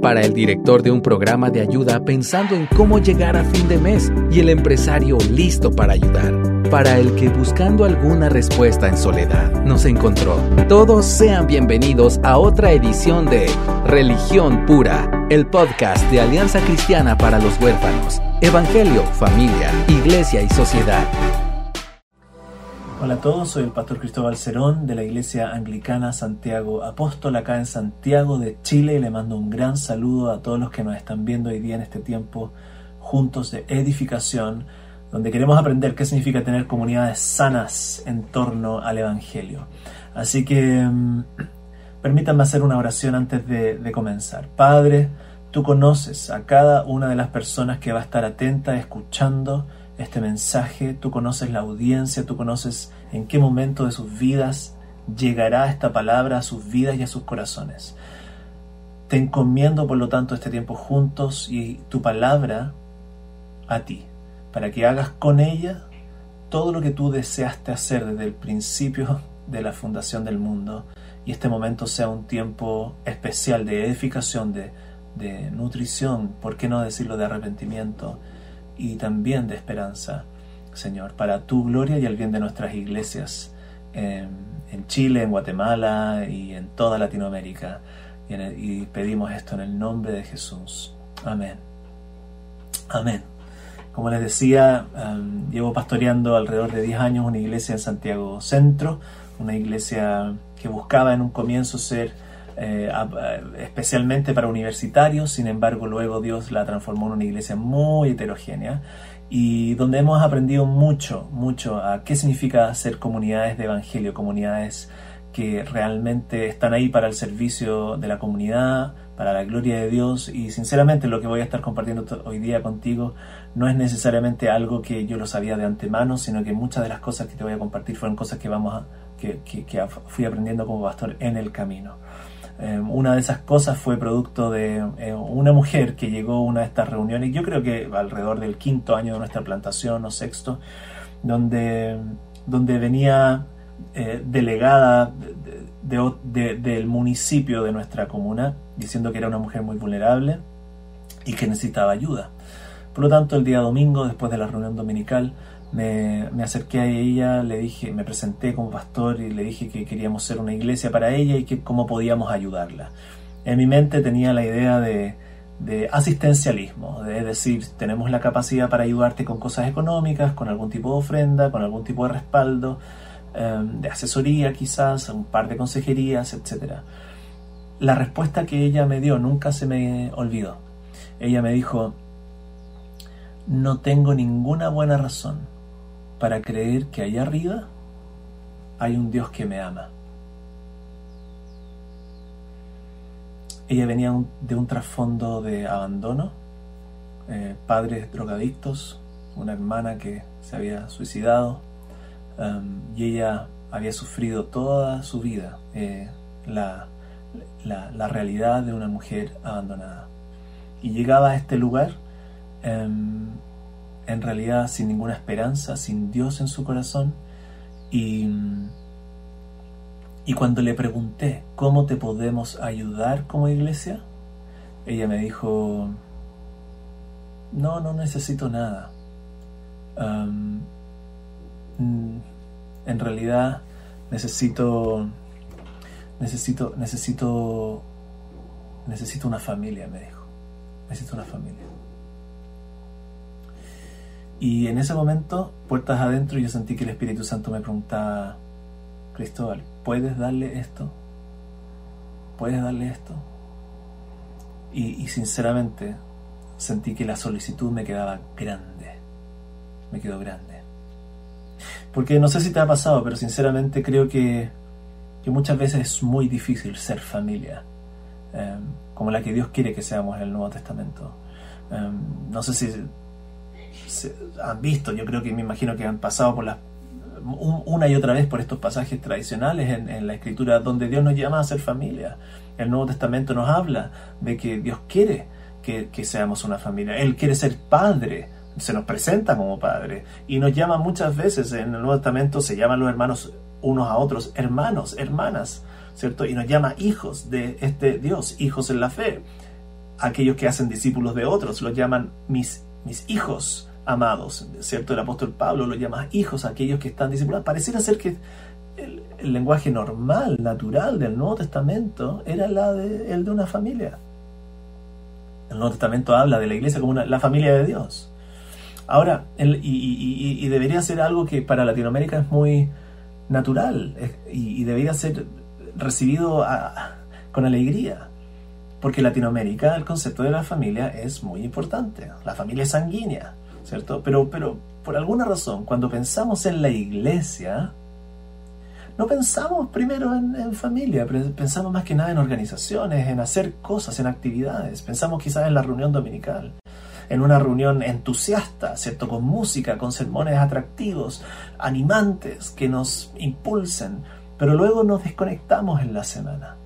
para el director de un programa de ayuda pensando en cómo llegar a fin de mes y el empresario listo para ayudar, para el que buscando alguna respuesta en soledad nos encontró. Todos sean bienvenidos a otra edición de Religión Pura, el podcast de Alianza Cristiana para los Huérfanos, Evangelio, Familia, Iglesia y Sociedad. Hola a todos, soy el pastor Cristóbal Cerón de la Iglesia Anglicana Santiago Apóstol acá en Santiago de Chile y le mando un gran saludo a todos los que nos están viendo hoy día en este tiempo juntos de edificación, donde queremos aprender qué significa tener comunidades sanas en torno al Evangelio. Así que mm, permítanme hacer una oración antes de, de comenzar. Padre, tú conoces a cada una de las personas que va a estar atenta, escuchando, este mensaje, tú conoces la audiencia, tú conoces en qué momento de sus vidas llegará esta palabra a sus vidas y a sus corazones. Te encomiendo, por lo tanto, este tiempo juntos y tu palabra a ti, para que hagas con ella todo lo que tú deseaste hacer desde el principio de la fundación del mundo y este momento sea un tiempo especial de edificación, de, de nutrición, ¿por qué no decirlo de arrepentimiento? Y también de esperanza, Señor, para tu gloria y el bien de nuestras iglesias en, Chile, en Guatemala y en toda Latinoamérica. Y, pedimos esto en el nombre de Jesús. Amén. Amén. Como les decía, em, llevo pastoreando alrededor de 10 años una iglesia en Santiago Centro, una iglesia que buscaba en un comienzo ser eh, especialmente para universitarios, sin embargo luego Dios la transformó en una iglesia muy heterogénea y donde hemos aprendido mucho, mucho a qué significa ser comunidades de evangelio, comunidades que realmente están ahí para el servicio de la comunidad, para la gloria de Dios y sinceramente lo que voy a estar compartiendo hoy día contigo no es necesariamente algo que yo lo sabía de antemano, sino que muchas de las cosas que te voy a compartir fueron cosas que vamos a, que, que fui aprendiendo como pastor en el camino. Em, una de esas cosas fue producto de eh, una mujer que llegó a una de estas reuniones, yo creo que alrededor del quinto año de nuestra plantación o sexto, donde, donde venía eh, delegada del municipio de nuestra comuna, diciendo que era una mujer muy vulnerable y que necesitaba ayuda. Por lo tanto, el día domingo, después de la reunión dominical, me, acerqué a ella, le dije, me presenté como pastor y le dije que queríamos ser una iglesia para ella y que cómo podíamos ayudarla. En mi mente tenía la idea de, asistencialismo, es decir, tenemos la capacidad para ayudarte con cosas económicas, con algún tipo de ofrenda, con algún tipo de respaldo, em, de asesoría quizás, un par de consejerías, etc. La respuesta que ella me dio nunca se me olvidó. Ella me dijo, no tengo ninguna buena razón para creer que allá arriba hay un Dios que me ama. Ella venía de un trasfondo de abandono, eh, padres drogadictos, una hermana que se había suicidado um, y ella había sufrido toda su vida eh, la, realidad de una mujer abandonada. Y llegaba a este lugar um, en realidad sin ninguna esperanza, sin Dios en su corazón. Y, y cuando le pregunté, ¿cómo te podemos ayudar como iglesia? Ella me dijo, no, no necesito nada. en realidad necesito, necesito, necesito, necesito una familia, me dijo. Necesito una familia. Y en ese momento, puertas adentro, yo sentí que el Espíritu Santo me preguntaba, Cristóbal, ¿puedes darle esto? ¿Puedes darle esto? Y, sinceramente sentí que la solicitud me quedaba grande, me quedó grande. Porque no sé si te ha pasado, pero sinceramente creo que, que muchas veces es muy difícil ser familia, em, como la que Dios quiere que seamos en el Nuevo Testamento. Em, no sé si han visto, yo creo que me imagino que han pasado por las una y otra vez por estos pasajes tradicionales en, la escritura donde Dios nos llama a ser familia. El Nuevo Testamento nos habla de que Dios quiere que, que seamos una familia. Él quiere ser padre, se nos presenta como padre y nos llama muchas veces en el Nuevo Testamento se llaman los hermanos unos a otros hermanos, hermanas, ¿cierto? Y nos llama hijos de este Dios, hijos en la fe. Aquellos que hacen discípulos de otros los llaman mis, mis hijos amados, ¿cierto? El apóstol Pablo los llama hijos aquellos que están discipulados. Pareciera ser que el, lenguaje normal, natural del Nuevo Testamento era el de una familia. El Nuevo Testamento habla de la iglesia como la familia de Dios. Ahora, y, debería ser algo que para Latinoamérica es muy natural y, debería ser recibido con alegría. Porque en Latinoamérica el concepto de la familia es muy importante. La familia es sanguínea, ¿cierto? Pero, pero por alguna razón, cuando pensamos en la iglesia, no pensamos primero en, en, familia, pensamos más que nada en organizaciones, en hacer cosas, en actividades. Pensamos quizás en la reunión dominical en una reunión entusiasta, ¿cierto? Con música, con sermones atractivos, animantes, que nos impulsen, pero luego nos desconectamos en la semana.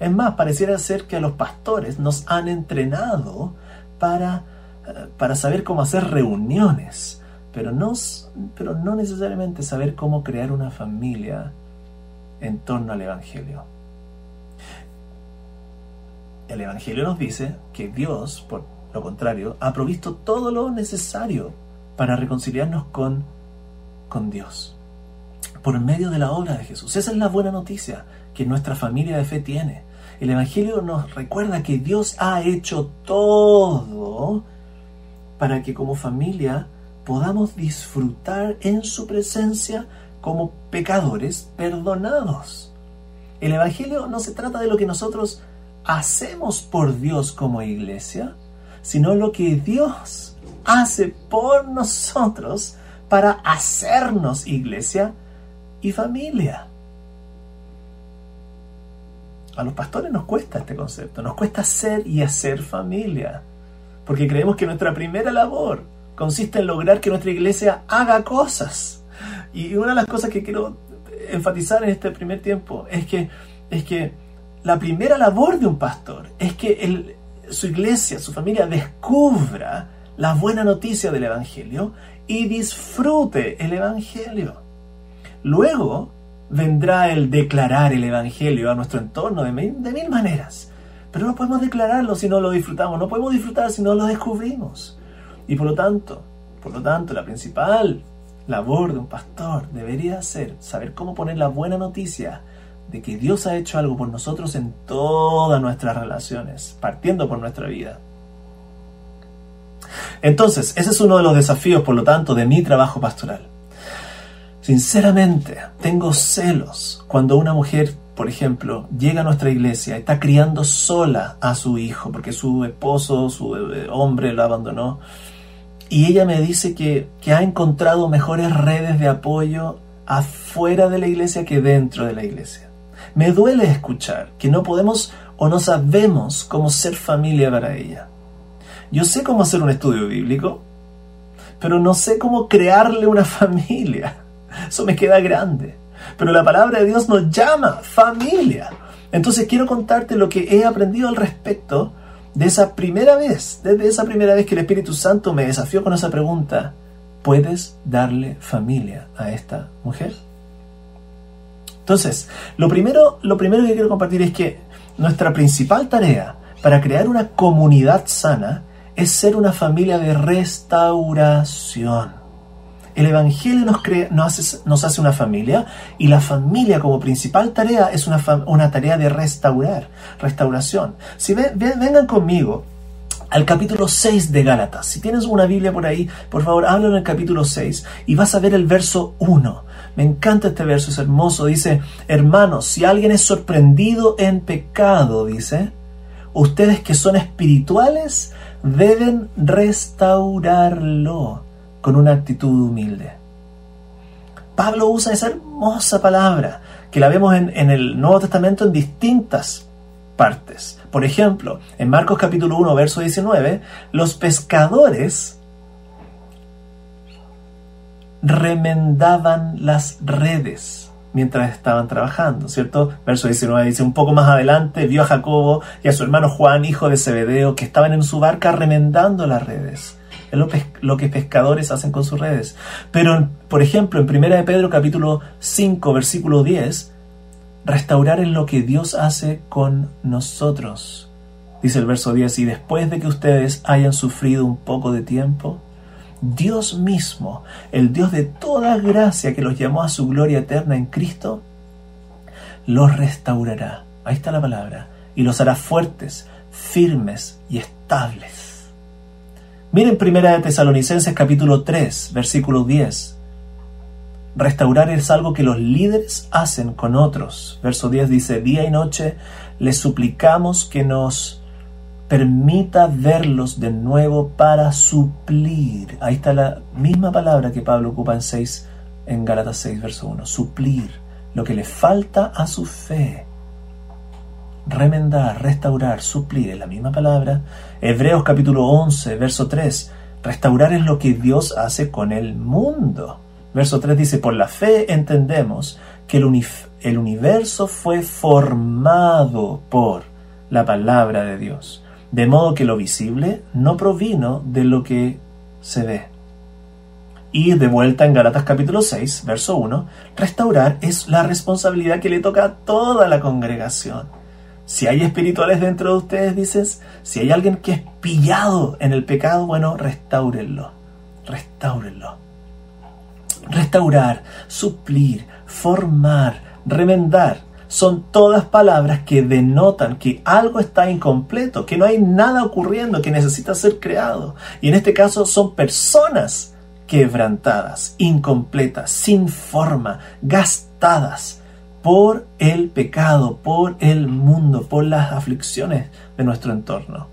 Es más, pareciera ser que a los pastores nos han entrenado para, para saber cómo hacer reuniones, pero no, pero no necesariamente saber cómo crear una familia en torno al Evangelio. El Evangelio nos dice que Dios, por lo contrario, ha provisto todo lo necesario para reconciliarnos con, con Dios. Por medio de la obra de Jesús. Esa es la buena noticia que nuestra familia de fe tiene. El Evangelio nos recuerda que Dios ha hecho todo para que como familia podamos disfrutar en su presencia como pecadores perdonados. El Evangelio no se trata de lo que nosotros hacemos por Dios como iglesia, sino lo que Dios hace por nosotros para hacernos iglesia y familia. A los pastores nos cuesta este concepto, nos cuesta ser y hacer familia, porque creemos que nuestra primera labor consiste en lograr que nuestra iglesia haga cosas. Y una de las cosas que quiero enfatizar en este primer tiempo es que, es que la primera labor de un pastor es que su iglesia, su familia descubra la buena noticia del Evangelio y disfrute el Evangelio. Luego vendrá el declarar el Evangelio a nuestro entorno de mil maneras. Pero no podemos declararlo si no lo disfrutamos, no podemos disfrutar si no lo descubrimos. Y por lo tanto, por lo tanto, la principal labor de un pastor debería ser saber cómo poner la buena noticia de que Dios ha hecho algo por nosotros en todas nuestras relaciones, partiendo por nuestra vida. Entonces, ese es uno de los desafíos, por lo tanto, de mi trabajo pastoral. Sinceramente, tengo celos cuando una mujer, por ejemplo, llega a nuestra iglesia está criando sola a su hijo, porque su esposo, su eh, hombre lo abandonó, y ella me dice que, que ha encontrado mejores redes de apoyo afuera de la iglesia que dentro de la iglesia. Me duele escuchar que no podemos o no sabemos cómo ser familia para ella. Yo sé cómo hacer un estudio bíblico, pero no sé cómo crearle una familia. Eso me queda grande. Pero la palabra de Dios nos llama familia. Entonces quiero contarte lo que he aprendido al respecto de esa primera vez, desde esa primera vez que el Espíritu Santo me desafió con esa pregunta. ¿Puedes darle familia a esta mujer? Entonces, lo primero, lo primero que quiero compartir es que nuestra principal tarea para crear una comunidad sana es ser una familia de restauración. El Evangelio nos, crea, nos, hace, nos hace una familia y la familia como principal tarea es una, una tarea de restaurar, restauración. Si vengan conmigo al capítulo 6 de Gálatas. Si tienes una Biblia por ahí, por favor, háblalo en el capítulo 6 y vas a ver el verso 1. Me encanta este verso, es hermoso. Dice, hermanos, si alguien es sorprendido en pecado, dice, ustedes que son espirituales deben restaurarlo con una actitud humilde. Pablo usa esa hermosa palabra que la vemos en, el Nuevo Testamento en distintas partes. Por ejemplo, en Marcos capítulo 1, verso 19, los pescadores remendaban las redes mientras estaban trabajando, ¿cierto? Verso 19 dice, un poco más adelante vio a Jacobo y a su hermano Juan, hijo de Zebedeo, que estaban en su barca remendando las redes. Es lo, que pescadores hacen con sus redes. Pero, por ejemplo, en 1 de Pedro capítulo 5, versículo 10, restaurar es lo que Dios hace con nosotros. Dice el verso 10, y después de que ustedes hayan sufrido un poco de tiempo, Dios mismo, el Dios de toda gracia que los llamó a su gloria eterna en Cristo, los restaurará. Ahí está la palabra. Y los hará fuertes, firmes y estables. Miren primera de Tesalonicenses capítulo 3, versículo 10. Restaurar es algo que los líderes hacen con otros. Verso 10 dice, día y noche les suplicamos que nos permita verlos de nuevo para suplir. Ahí está la misma palabra que Pablo ocupa en 6 en Gálatas 6 verso 1, suplir lo que le falta a su fe. Remendar, restaurar, suplir es la misma palabra. Hebreos capítulo 11, verso 3. Restaurar es lo que Dios hace con el mundo. Verso 3 dice, por la fe entendemos que el, el universo fue formado por la palabra de Dios de modo que lo visible no provino de lo que se ve. Y de vuelta en Galatas capítulo 6, verso 1, restaurar es la responsabilidad que le toca a toda la congregación. Si hay espirituales dentro de ustedes, dices, si hay alguien que es pillado en el pecado, bueno, restáurenlo, restáurenlo. Restaurar, suplir, formar, remendar son todas palabras que denotan que algo está incompleto, que no hay nada ocurriendo, que necesita ser creado. Y en este caso son personas quebrantadas, incompletas, sin forma, gastadas por el pecado, por el mundo, por las aflicciones de nuestro entorno.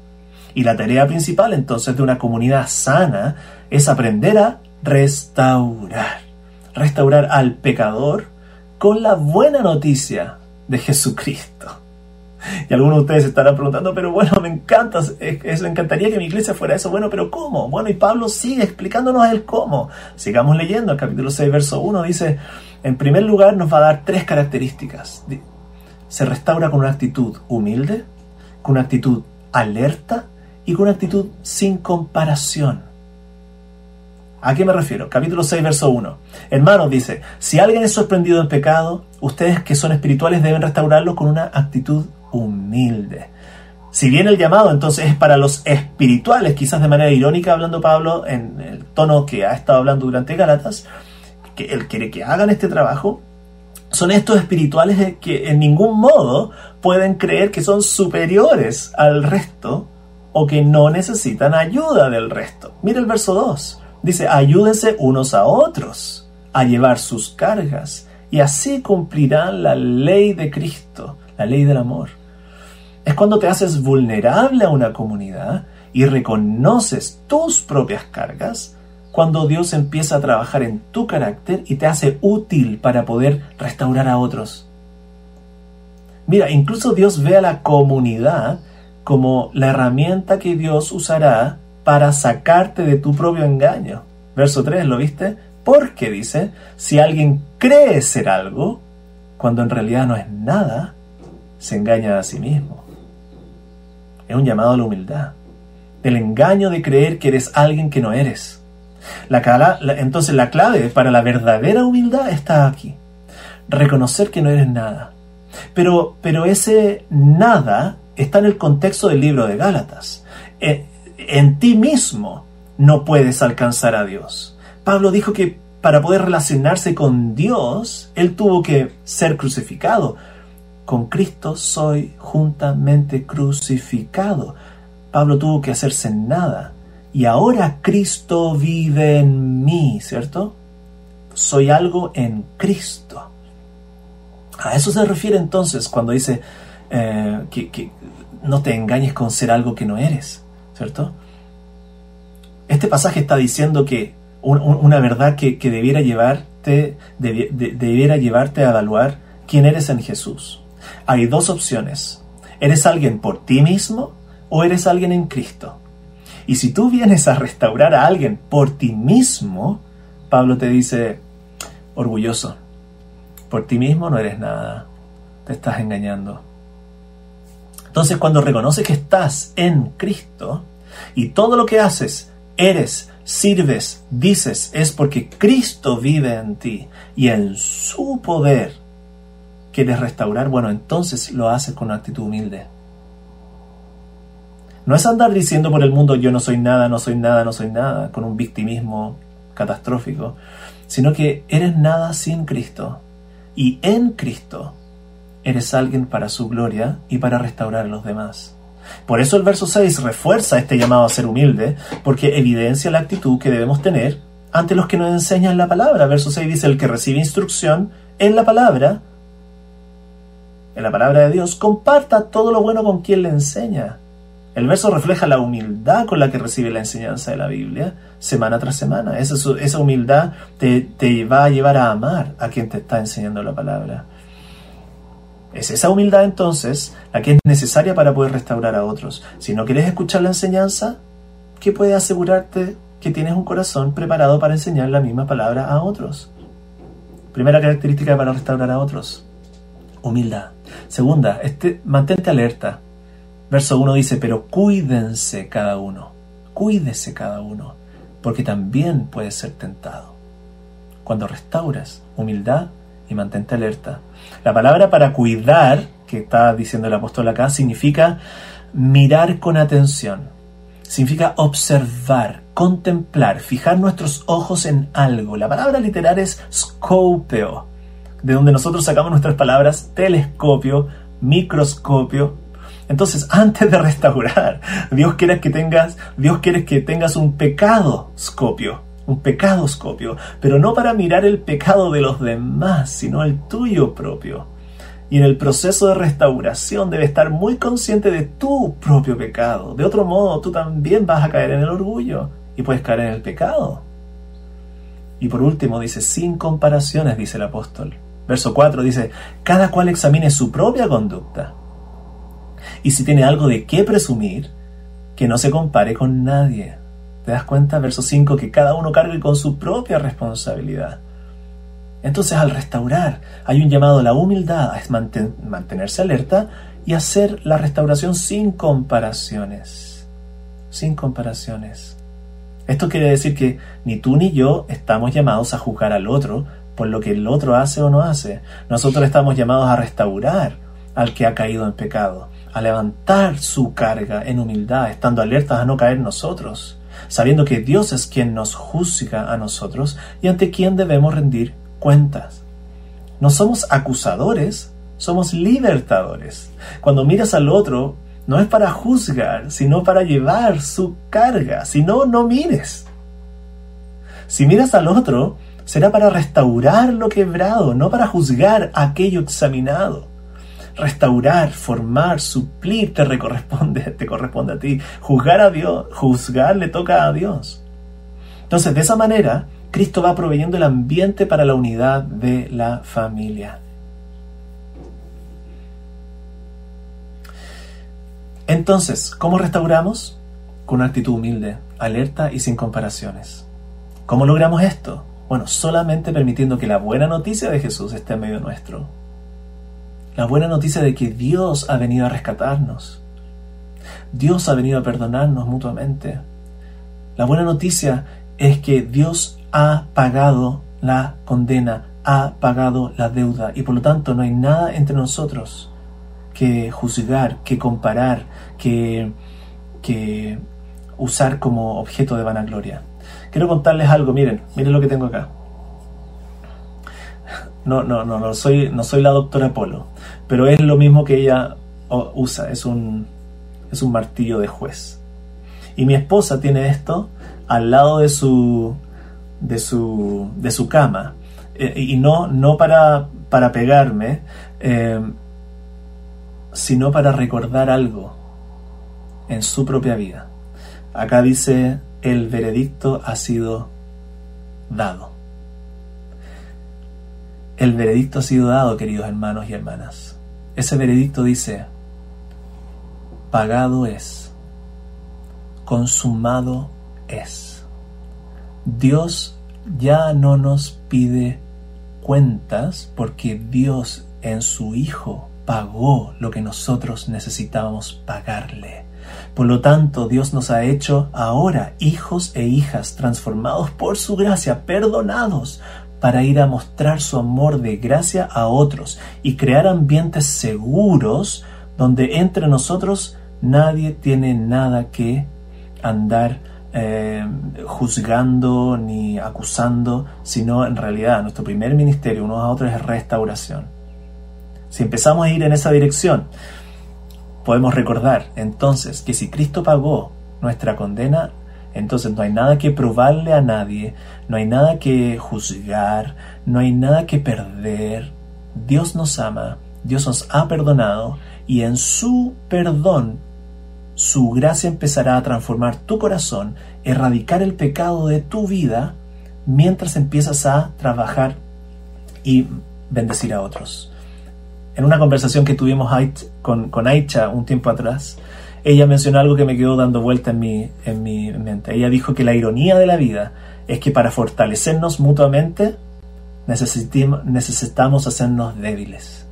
Y la tarea principal entonces de una comunidad sana es aprender a restaurar. Restaurar al pecador con la buena noticia de Jesucristo. Y algunos de ustedes estarán preguntando, pero bueno, me encanta, eso, me encantaría que mi iglesia fuera eso. Bueno, pero ¿cómo? Bueno, y Pablo sigue explicándonos el cómo. Sigamos leyendo, el capítulo 6, verso 1 dice, en primer lugar nos va a dar tres características. Se restaura con una actitud humilde, con una actitud alerta y con una actitud sin comparación. ¿A qué me refiero? Capítulo 6, verso 1. Hermanos, dice, si alguien es sorprendido en pecado, ustedes que son espirituales deben restaurarlo con una actitud Si bien el llamado entonces es para los espirituales, quizás de manera irónica hablando Pablo en el tono que ha estado hablando durante Gálatas, que él quiere que hagan este trabajo, son estos espirituales que en ningún modo pueden creer que son superiores al resto o que no necesitan ayuda del resto. Mira el verso 2. Dice, ayúdense unos a otros a llevar sus cargas y así cumplirán la ley de Cristo, la ley del amor. Es cuando te haces vulnerable a una comunidad y reconoces tus propias cargas, cuando Dios empieza a trabajar en tu carácter y te hace útil para poder restaurar a otros. Mira, incluso Dios ve a la comunidad como la herramienta que Dios usará para sacarte de tu propio engaño. Verso 3, ¿lo viste? Porque dice, si alguien cree ser algo, cuando en realidad no es nada, se engaña a sí mismo. Es un llamado a la humildad. El engaño de creer que eres alguien que no eres. La, entonces la clave para la verdadera humildad está aquí. Reconocer que no eres nada. Pero, pero ese nada está en el contexto del libro de Gálatas. Eh, en ti mismo no puedes alcanzar a Dios. Pablo dijo que para poder relacionarse con Dios, él tuvo que ser crucificado. Con Cristo soy juntamente crucificado. Pablo tuvo que hacerse nada. Y ahora Cristo vive en mí, ¿cierto? Soy algo en Cristo. A eso se refiere entonces cuando dice eh, que no te engañes con ser algo que no eres. ¿cierto? Este pasaje está diciendo que una verdad que, debiera, llevarte, debiera llevarte a evaluar quién eres en Jesús. Hay dos opciones. ¿Eres alguien por ti mismo o eres alguien en Cristo? Y si tú vienes a restaurar a alguien por ti mismo, Pablo te dice, orgulloso, por ti mismo no eres nada, te estás engañando. Entonces cuando reconoces que estás en Cristo y todo lo que haces, eres, sirves, dices, es porque Cristo vive en ti y en su poder quieres restaurar, bueno, entonces lo haces con una actitud humilde. No es andar diciendo por el mundo yo no soy nada, no soy nada, no soy nada, con un victimismo catastrófico, sino que eres nada sin Cristo y en Cristo eres alguien para su gloria y para restaurar a los demás. Por eso el verso 6 refuerza este llamado a ser humilde, porque evidencia la actitud que debemos tener ante los que nos enseñan la palabra. Verso 6 dice, el que recibe instrucción en la palabra, en la palabra de Dios, comparta todo lo bueno con quien le enseña. El verso refleja la humildad con la que recibe la enseñanza de la Biblia semana tras semana. Esa, esa humildad te, te va a llevar a amar a quien te está enseñando la palabra. Es esa humildad entonces la que es necesaria para poder restaurar a otros. Si no quieres escuchar la enseñanza, ¿qué puede asegurarte que tienes un corazón preparado para enseñar la misma palabra a otros? Primera característica para restaurar a otros. Humildad. Segunda, este, mantente alerta. Verso 1 dice, pero cuídense cada uno. Cuídese cada uno, porque también puede ser tentado. Cuando restauras humildad, y mantente alerta. La palabra para cuidar, que está diciendo el apóstol acá, significa mirar con atención. Significa observar, contemplar, fijar nuestros ojos en algo. La palabra literal es scopeo, de donde nosotros sacamos nuestras palabras telescopio, microscopio. Entonces, antes de restaurar, Dios quiere que tengas, Dios quiere que tengas un pecado scopio, un pecadoscopio, pero no para mirar el pecado de los demás, sino el tuyo propio. Y en el proceso de restauración debe estar muy consciente de tu propio pecado. De otro modo, tú también vas a caer en el orgullo y puedes caer en el pecado. Y por último dice, sin comparaciones, dice el apóstol. Verso 4 dice, cada cual examine su propia conducta. Y si tiene algo de qué presumir, que no se compare con nadie ¿Te das cuenta? Verso 5, que cada uno cargue con su propia responsabilidad. Entonces al restaurar hay un llamado a la humildad, a mantenerse alerta y hacer la restauración sin comparaciones. Sin comparaciones. Esto quiere decir que ni tú ni yo estamos llamados a juzgar al otro por lo que el otro hace o no hace. Nosotros estamos llamados a restaurar al que ha caído en pecado, a levantar su carga en humildad, estando alertas a no caer nosotros sabiendo que Dios es quien nos juzga a nosotros y ante quien debemos rendir cuentas. No somos acusadores, somos libertadores. Cuando miras al otro, no es para juzgar, sino para llevar su carga. Si no, no mires. Si miras al otro, será para restaurar lo quebrado, no para juzgar aquello examinado restaurar, formar, suplir te corresponde, te corresponde a ti. Juzgar a Dios, juzgar le toca a Dios. Entonces, de esa manera, Cristo va proveyendo el ambiente para la unidad de la familia. Entonces, ¿cómo restauramos? Con una actitud humilde, alerta y sin comparaciones. ¿Cómo logramos esto? Bueno, solamente permitiendo que la buena noticia de Jesús esté en medio nuestro la buena noticia de que Dios ha venido a rescatarnos. Dios ha venido a perdonarnos mutuamente. La buena noticia es que Dios ha pagado la condena, ha pagado la deuda y por lo tanto no hay nada entre nosotros que juzgar, que comparar, que, que usar como objeto de vanagloria. Quiero contarles algo, miren, miren lo que tengo acá. No, no, no, no soy, no soy la doctora Polo, pero es lo mismo que ella usa, es un, es un martillo de juez. Y mi esposa tiene esto al lado de su, de su, de su cama. Eh, y no, no para, para pegarme, eh, sino para recordar algo en su propia vida. Acá dice, el veredicto ha sido dado. El veredicto ha sido dado, queridos hermanos y hermanas. Ese veredicto dice, pagado es, consumado es. Dios ya no nos pide cuentas porque Dios en su Hijo pagó lo que nosotros necesitábamos pagarle. Por lo tanto, Dios nos ha hecho ahora hijos e hijas transformados por su gracia, perdonados, para ir a mostrar su amor de gracia a otros y crear ambientes seguros donde entre nosotros nadie tiene nada que andar eh, juzgando ni acusando, sino en realidad nuestro primer ministerio unos a otros es restauración. Si empezamos a ir en esa dirección, podemos recordar entonces que si Cristo pagó nuestra condena, entonces no hay nada que probarle a nadie, no hay nada que juzgar, no hay nada que perder. Dios nos ama, Dios nos ha perdonado y en su perdón su gracia empezará a transformar tu corazón, erradicar el pecado de tu vida mientras empiezas a trabajar y bendecir a otros. En una conversación que tuvimos con, con Aicha un tiempo atrás, ella mencionó algo que me quedó dando vuelta en mi, en mi mente. Ella dijo que la ironía de la vida es que para fortalecernos mutuamente necesitamos hacernos débiles.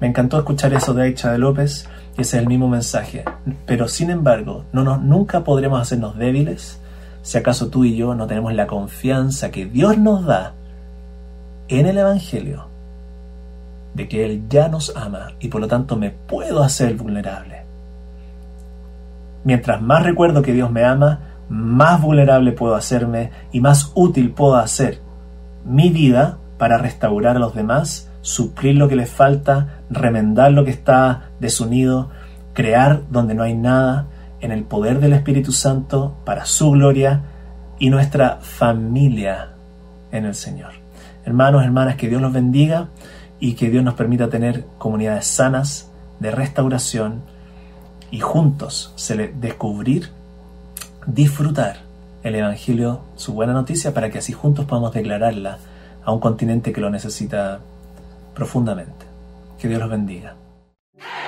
Me encantó escuchar eso de Aicha de López ese es el mismo mensaje. Pero sin embargo, no nos, nunca podremos hacernos débiles si acaso tú y yo no tenemos la confianza que Dios nos da en el Evangelio de que Él ya nos ama y por lo tanto me puedo hacer vulnerable. Mientras más recuerdo que Dios me ama, más vulnerable puedo hacerme y más útil puedo hacer mi vida para restaurar a los demás suplir lo que les falta, remendar lo que está desunido, crear donde no hay nada, en el poder del Espíritu Santo para su gloria y nuestra familia en el Señor. Hermanos, hermanas, que Dios los bendiga y que Dios nos permita tener comunidades sanas de restauración y juntos se descubrir, disfrutar el Evangelio, su buena noticia, para que así juntos podamos declararla a un continente que lo necesita profundamente. Que Dios los bendiga.